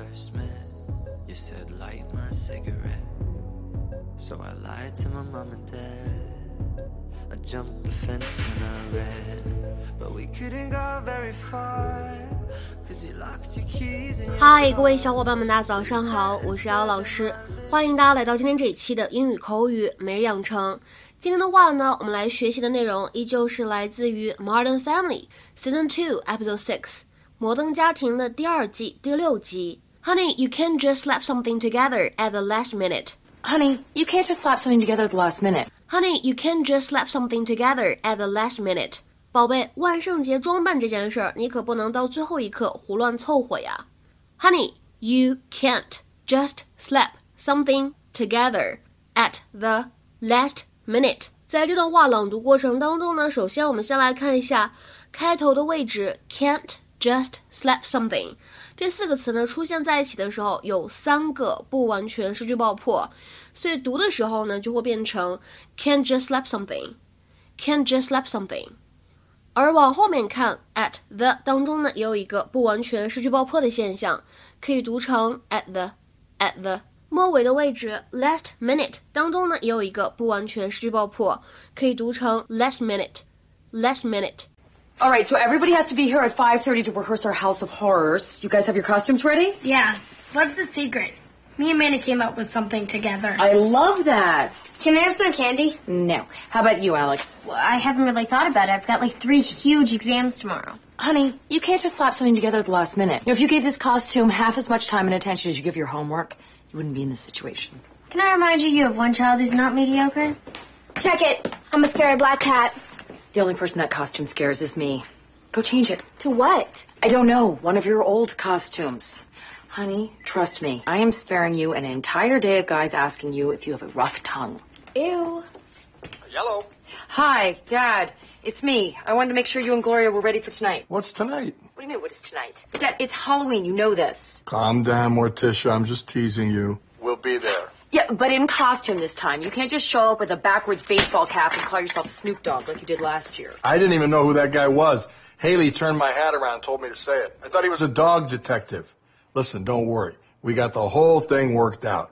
first met, you said light my cigarette. So I lied to my mom and dad. I jumped the fence and I ran, but we couldn't go very far. Cause you locked your keys and 嗨，各位小伙伴们，大家早上好，我是姚老师，欢迎大家来到今天这一期的英语口语每日养成。今天的话呢，我们来学习的内容依旧是来自于《Modern Family》Season Two Episode Six《摩登家庭》的第二季第六集。Honey, you can't just slap something together at the last minute. Honey, you can't just slap something together at the last minute. Honey, you can't just slap something together at the last minute. 宝贝，万圣节装扮这件事儿，你可不能到最后一刻胡乱凑合呀。Honey, you can't just slap something together at the last minute。在这段话朗读过程当中呢，首先我们先来看一下开头的位置，can't just slap something 这四个词呢出现在一起的时候，有三个不完全失去爆破，所以读的时候呢就会变成 can't just slap something，can't just slap something。而往后面看，at the 当中呢也有一个不完全失去爆破的现象，可以读成 at the，at the。末尾的位置 last minute 当中呢也有一个不完全失去爆破，可以读成 last minute，last minute。All right, so everybody has to be here at 5:30 to rehearse our House of Horrors. You guys have your costumes ready? Yeah. What's the secret? Me and Manny came up with something together. I love that. Can I have some candy? No. How about you, Alex? Well, I haven't really thought about it. I've got like three huge exams tomorrow. Honey, you can't just slap something together at the last minute. You know, if you gave this costume half as much time and attention as you give your homework, you wouldn't be in this situation. Can I remind you you have one child who's not mediocre? Check it. I'm a scary black cat. The only person that costume scares is me. Go change it. To what? I don't know. One of your old costumes. Honey, trust me. I am sparing you an entire day of guys asking you if you have a rough tongue. Ew. Yellow. Hi, Dad. It's me. I wanted to make sure you and Gloria were ready for tonight. What's tonight? What do you mean, what is tonight? Dad, it's Halloween. You know this. Calm down, Morticia. I'm just teasing you. We'll be there. Yeah, but in costume this time. You can't just show up with a backwards baseball cap and call yourself Snoop Dogg like you did last year. I didn't even know who that guy was. Haley turned my hat around and told me to say it. I thought he was a dog detective. Listen, don't worry. We got the whole thing worked out.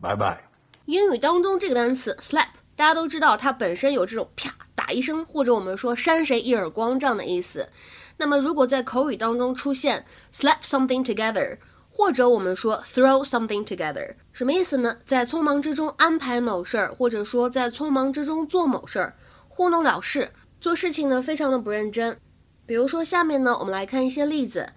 Bye bye. 英语当中这个单词 slap，大家都知道它本身有这种啪打一声，或者我们说扇谁一耳光这样的意思。那么如果在口语当中出现 slap something together， 或者我们说 throw something together，什么意思呢？在匆忙之中安排某事儿，或者说在匆忙之中做某事儿，糊弄了事，做事情呢非常的不认真。比如说下面呢，我们来看一些例子。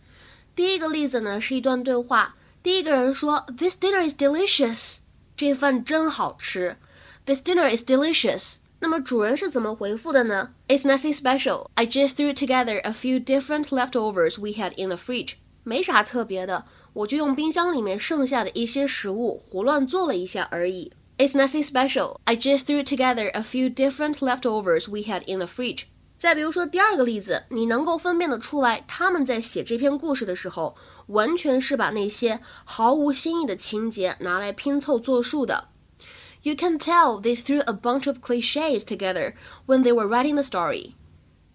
第一个例子呢是一段对话，第一个人说：“This dinner is delicious。”这饭真好吃。This dinner is delicious。那么主人是怎么回复的呢？It's nothing special. I just threw together a few different leftovers we had in the fridge. 没啥特别的，我就用冰箱里面剩下的一些食物胡乱做了一下而已。It's nothing special. I just threw together a few different leftovers we had in the fridge. 再比如说第二个例子，你能够分辨得出来，他们在写这篇故事的时候，完全是把那些毫无新意的情节拿来拼凑作数的。You can tell they threw a bunch of cliches together when they were writing the story.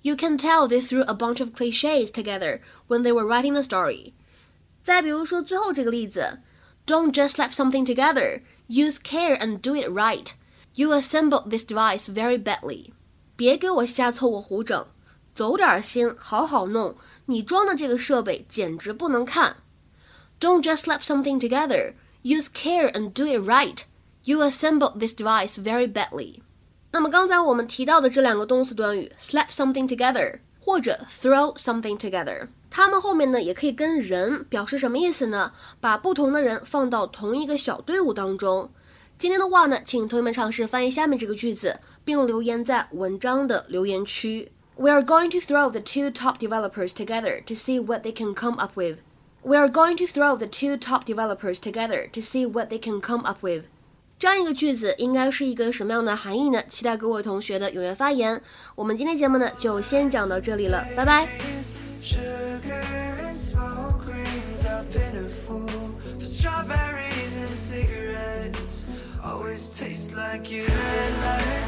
You can tell they threw a bunch of cliches together when they were writing the story. 再比如说最后这个例子，Don't just slap something together. Use care and do it right. You assembled this device very badly. 别给我瞎凑合胡整，走点心，好好弄。你装的这个设备简直不能看。Don't just slap something together. Use care and do it right. You assembled this device very badly. 那么刚才我们提到的这两个动词短语，slap something together 或者 throw something together， 它们后面呢也可以跟人表示什么意思呢？把不同的人放到同一个小队伍当中。今天的话呢，请同学们尝试翻译下面这个句子，并留言在文章的留言区。We are going to throw the two top developers together to see what they can come up with. We are going to throw the two top developers together to see what they can come up with. 这样一个句子应该是一个什么样的含义呢？期待各位同学的踊跃发言。我们今天节目呢就先讲到这里了，拜拜。Sugar and smoke rings. I've been a fool for strawberries and cigarettes. Always taste like you. Red lights